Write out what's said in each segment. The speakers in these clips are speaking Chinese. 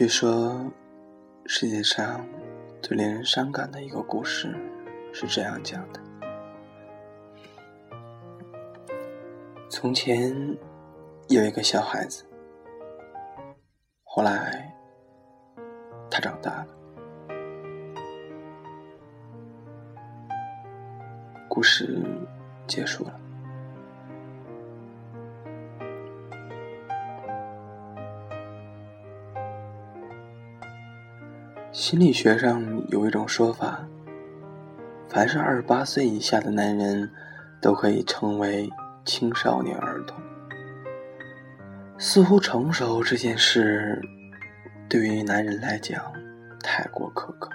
据说，世界上最令人伤感的一个故事是这样讲的：从前有一个小孩子，后来他长大了。故事结束了。心理学上有一种说法，凡是二十八岁以下的男人，都可以称为青少年儿童。似乎成熟这件事，对于男人来讲太过苛刻。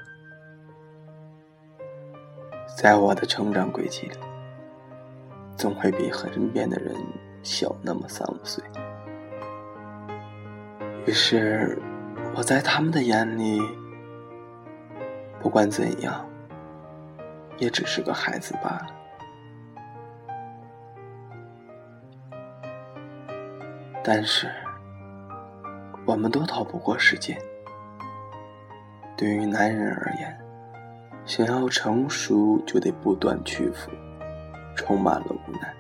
在我的成长轨迹里，总会比身边的人小那么三五岁。于是，我在他们的眼里。不管怎样，也只是个孩子罢了。但是，我们都逃不过时间。对于男人而言，想要成熟，就得不断屈服，充满了无奈。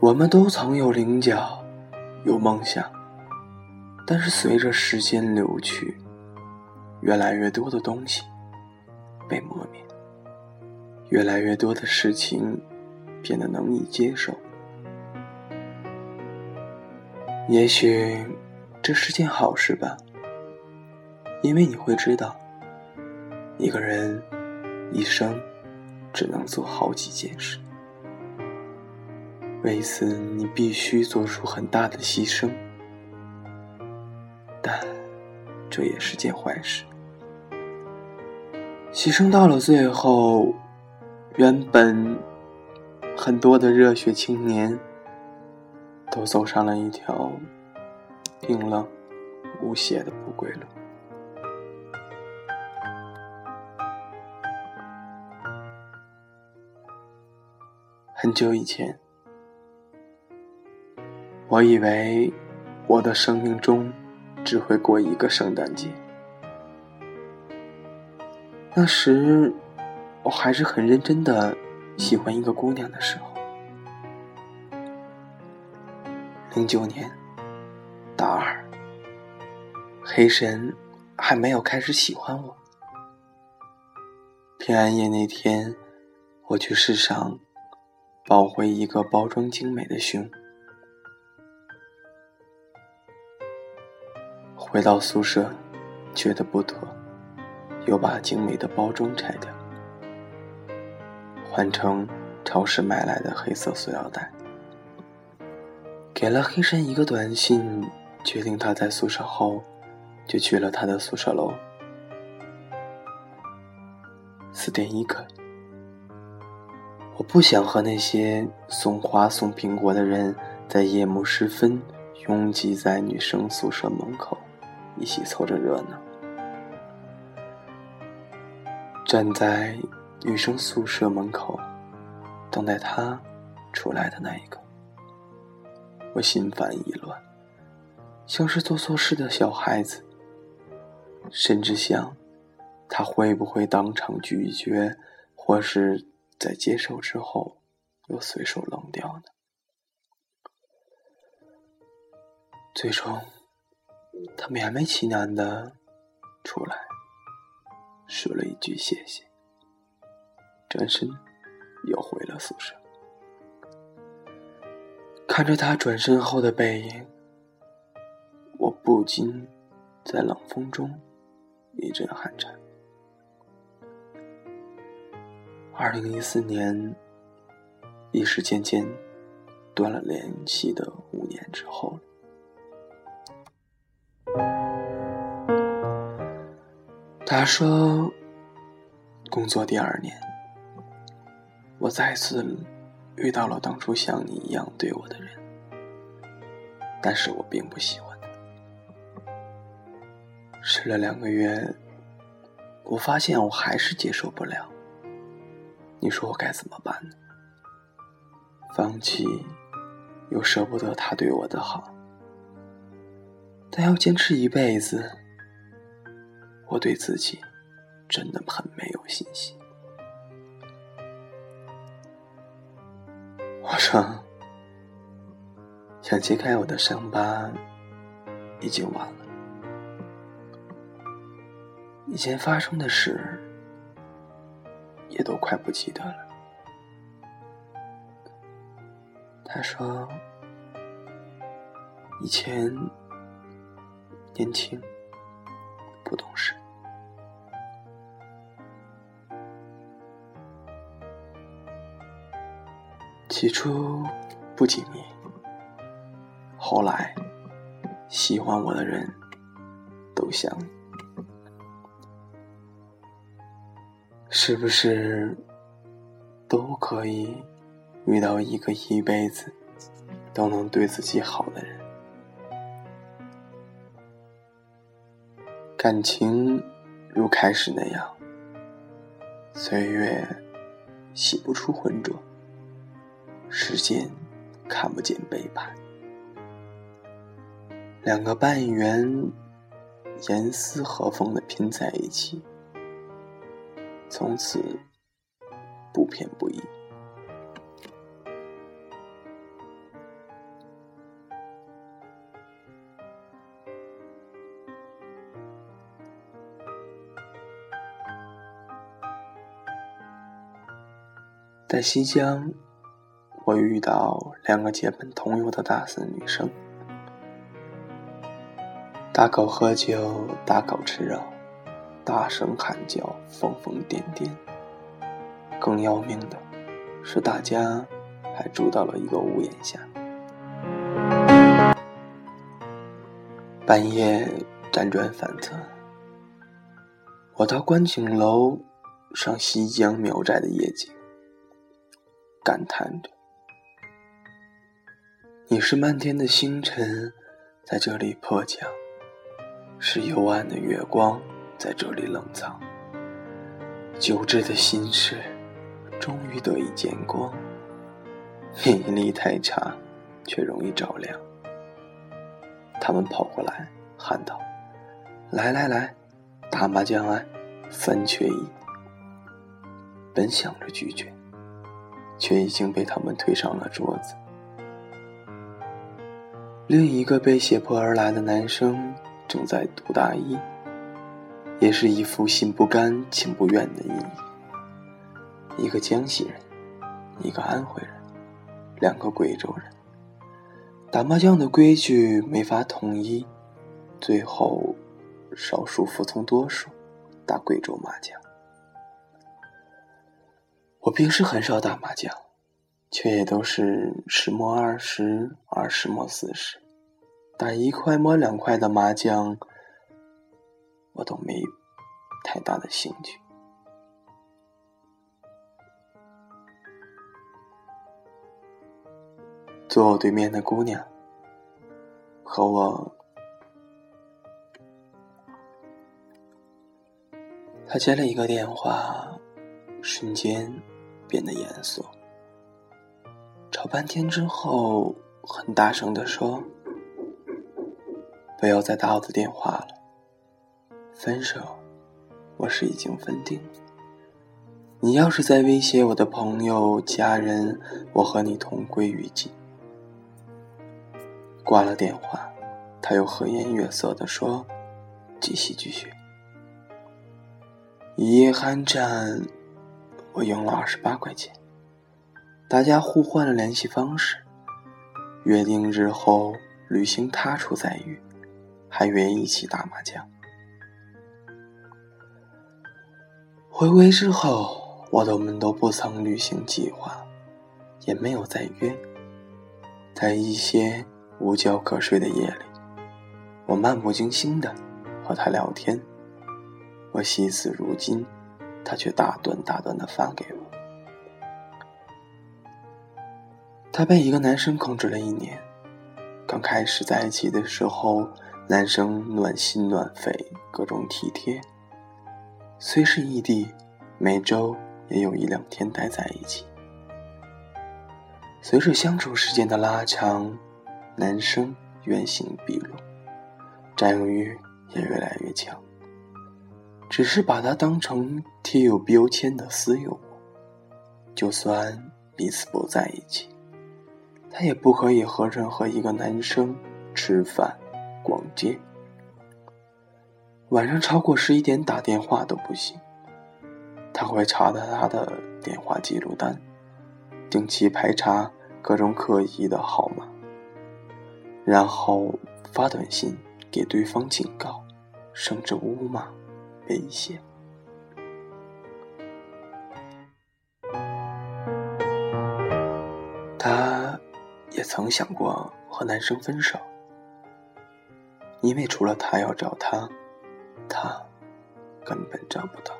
我们都曾有棱角，有梦想，但是随着时间流去。越来越多的东西被磨灭，越来越多的事情变得难以接受。也许这是件好事吧，因为你会知道，一个人一生只能做好几件事，为此你必须做出很大的牺牲，但这也是件坏事。牺牲到了最后，原本很多的热血青年，都走上了一条冰冷无血的不归路。很久以前，我以为我的生命中只会过一个圣诞节。那时，我还是很认真的喜欢一个姑娘的时候。零九年，大二，黑神还没有开始喜欢我。平安夜那天，我去市上抱回一个包装精美的熊，回到宿舍，觉得不妥。又把精美的包装拆掉，换成超市买来的黑色塑料袋，给了黑神一个短信，决定他在宿舍后，就去了他的宿舍楼。四点一刻，我不想和那些送花送苹果的人在夜幕时分拥挤在女生宿舍门口，一起凑着热闹。站在女生宿舍门口，等待他出来的那一刻，我心烦意乱，像是做错事的小孩子，甚至想他会不会当场拒绝，或是在接受之后又随手扔掉呢？最终，他勉为其难的出来。说了一句谢谢，转身又回了宿舍。看着他转身后的背影，我不禁在冷风中一阵寒颤。二零一四年，一时间间断了联系的五年之后了。他说：“工作第二年，我再次遇到了当初像你一样对我的人，但是我并不喜欢他。试了两个月，我发现我还是接受不了。你说我该怎么办呢？放弃，又舍不得他对我的好。但要坚持一辈子，我对自己真的很没有信心。我说，想揭开我的伤疤，已经晚了。以前发生的事，也都快不记得了。他说，以前年轻，不懂事。起初不经意，后来喜欢我的人都想，是不是都可以遇到一个一辈子都能对自己好的人？感情如开始那样，岁月洗不出浑浊。时间看不见背叛，两个半圆严丝合缝的拼在一起，从此不偏不倚。在西江。我遇到两个结伴同游的大四女生，大口喝酒，大口吃肉，大声喊叫，疯疯癫癫。更要命的是，大家还住到了一个屋檐下。半夜辗转反侧，我到观景楼上西江苗寨的夜景，感叹着。你是漫天的星辰，在这里破降；是幽暗的月光，在这里冷藏。久滞的心事，终于得以见光。免疫力太差，却容易着凉。他们跑过来喊道：“来来来，打麻将啊，三缺一。”本想着拒绝，却已经被他们推上了桌子。另一个被胁迫而来的男生正在读大一，也是一副心不甘情不愿的意义。一个江西人，一个安徽人，两个贵州人。打麻将的规矩没法统一，最后少数服从多数，打贵州麻将。我平时很少打麻将。却也都是十摸二十，二十摸四十，打一块摸两块的麻将，我都没太大的兴趣。坐我对面的姑娘和我，她接了一个电话，瞬间变得严肃。吵半天之后，很大声的说：“不要再打我的电话了。分手，我是已经分定了。你要是再威胁我的朋友、家人，我和你同归于尽。”挂了电话，他又和颜悦色的说：“继续，继续。”一夜酣战，我赢了二十八块钱。大家互换了联系方式，约定日后旅行他处再遇，还约一起打麻将。回归之后，我们都不曾履行计划，也没有再约。在一些无觉可睡的夜里，我漫不经心的和他聊天，我惜字如金，他却大段大段的发给我。他被一个男生控制了一年，刚开始在一起的时候，男生暖心暖肺，各种体贴。虽是异地，每周也有一两天待在一起。随着相处时间的拉长，男生原形毕露，占有欲也越来越强。只是把他当成贴有标签的私有物，就算彼此不在一起，他也不可以和任何一个男生吃饭、逛街。晚上超过十一点打电话都不行。他会查到他的电话记录单，定期排查各种可疑的号码，然后发短信给对方警告，甚至污骂。威胁。他也曾想过和男生分手，因为除了他要找他，他根本找不到。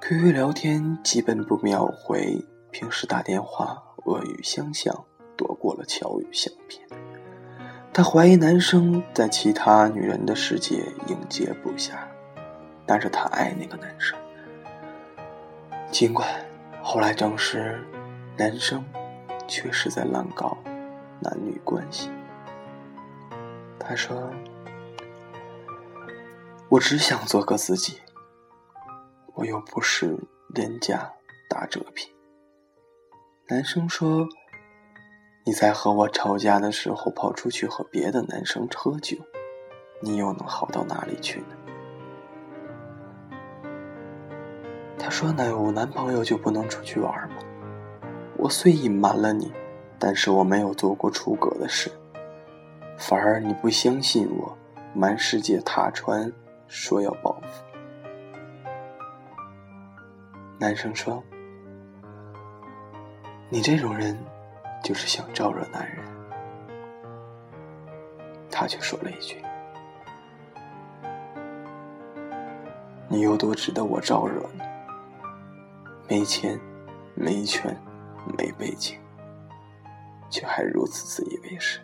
QQ 聊天基本不秒回，平时打电话恶语相向躲过了巧语相骗。她怀疑男生在其他女人的世界应接不暇，但是她爱那个男生。尽管后来证实，男生确实在滥搞男女关系。他说：“我只想做个自己，我又不是廉价打折品。”男生说。你在和我吵架的时候跑出去和别的男生喝酒，你又能好到哪里去呢？他说：“那有男朋友就不能出去玩吗？”我虽隐瞒了你，但是我没有做过出格的事，反而你不相信我，满世界踏船说要报复。男生说：“你这种人。”就是想招惹男人，他却说了一句：“你有多值得我招惹呢？没钱，没权，没背景，却还如此自以为是。”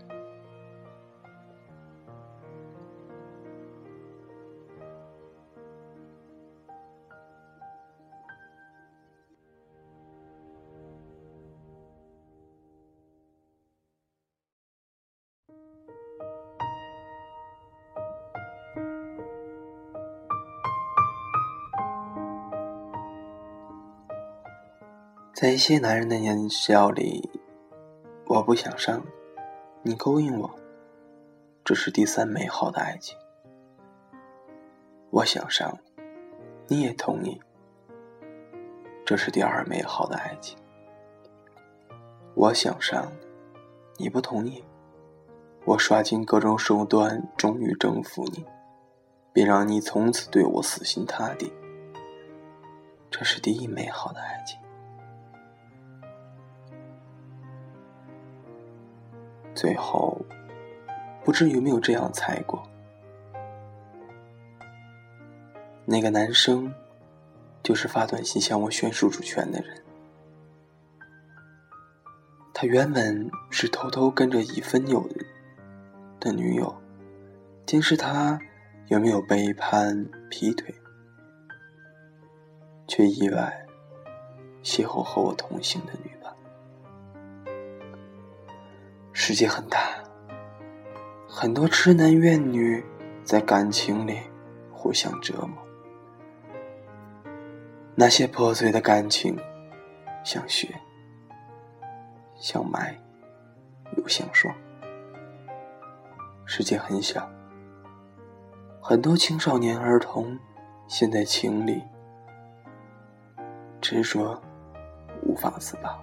在一些男人的年少里，我不想上你勾引我，这是第三美好的爱情。我想上你，你也同意，这是第二美好的爱情。我想上你不同意，我刷尽各种手段，终于征服你，并让你从此对我死心塌地。这是第一美好的爱情。最后，不知有没有这样猜过？那个男生，就是发短信向我宣示主权的人。他原本是偷偷跟着已分有的女友，监视他有没有背叛、劈腿，却意外邂逅和我同行的女世界很大，很多痴男怨女在感情里互相折磨。那些破碎的感情，像雪，像霾，又像霜。世界很小，很多青少年儿童陷在情里，执着，无法自拔。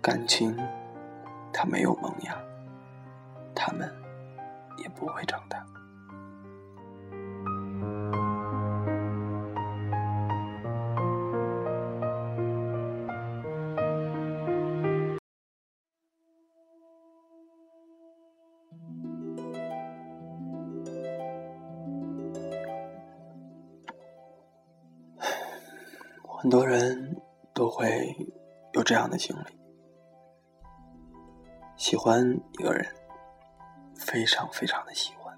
感情。他没有萌芽，他们也不会长大。很多人都会有这样的经历。喜欢一个人，非常非常的喜欢，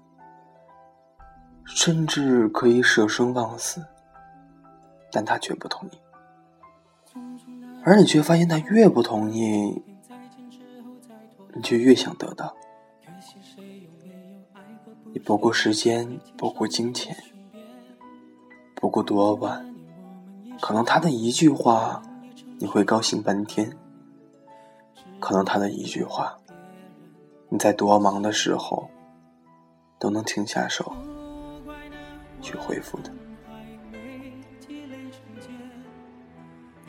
甚至可以舍生忘死，但他却不同意，而你却发现他越不同意，你就越想得到。你不顾时间，不顾金钱，不顾多晚，可能他的一句话，你会高兴半天；可能他的一句话，你在多忙的时候，都能停下手去回复的。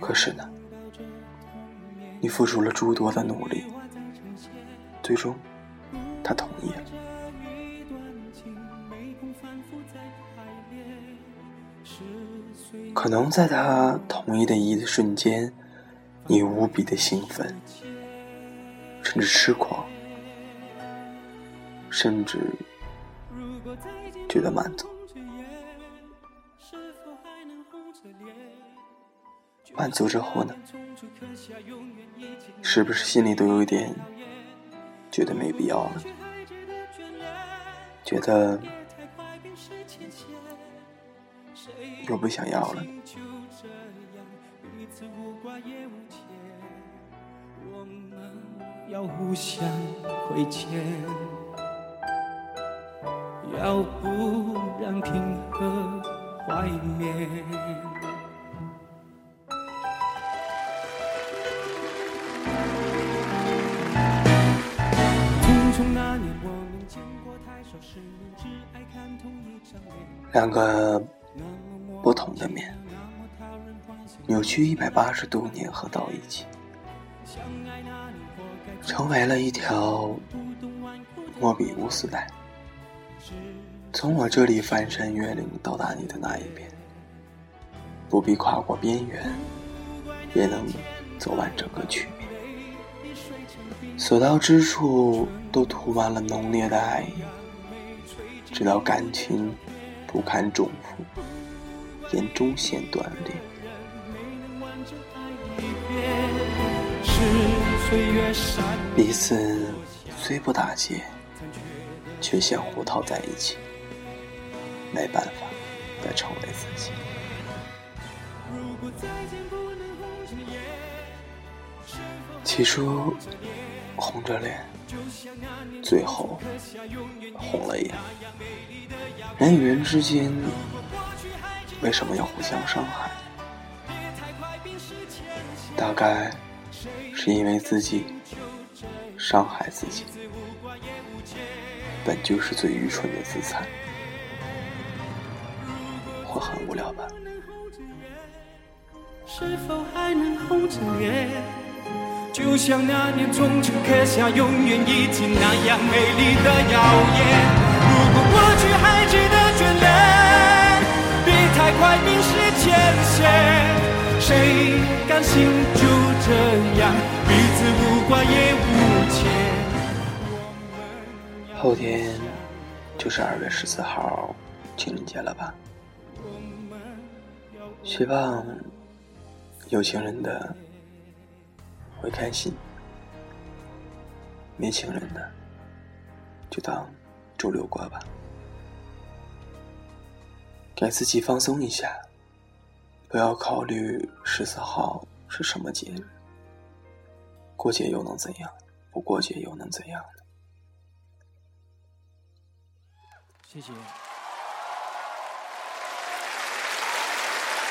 可是呢，你付出了诸多的努力，最终他同意了。可能在他同意的一瞬间，你无比的兴奋，甚至痴狂，甚至觉得满足。满足之后呢？是不是心里都有一点觉得没必要了？觉得又不想要了？我们要互相亏欠，要不让平和怀缅。两个不同的面，扭曲一百八十度粘合到一起，成为了一条莫比乌斯带。从我这里翻山越岭到达你的那一边，不必跨过边缘，也能走完整个曲面。所到之处都涂满了浓烈的爱意，直到感情不堪重负，沿中线断裂。彼此虽不打结，却相互套在一起，没办法再成为自己。起初。红着脸，最后红了眼。人与人之间为什么要互相伤害？大概是因为自己伤害自己，本就是最愚蠢的自残。或很无聊吧。是否还能红着脸？就像那年从城刻下永远遗迹那样美丽的谣言。如果过去还值得眷恋，别太快冰释前嫌。谁甘心就这样彼此无挂也无牵？后天就是二月十四号情人节了吧？希望有情人的。会开心，没情人的就当周六过吧，给自己放松一下，不要考虑十四号是什么节日，过节又能怎样？不过节又能怎样呢？谢谢。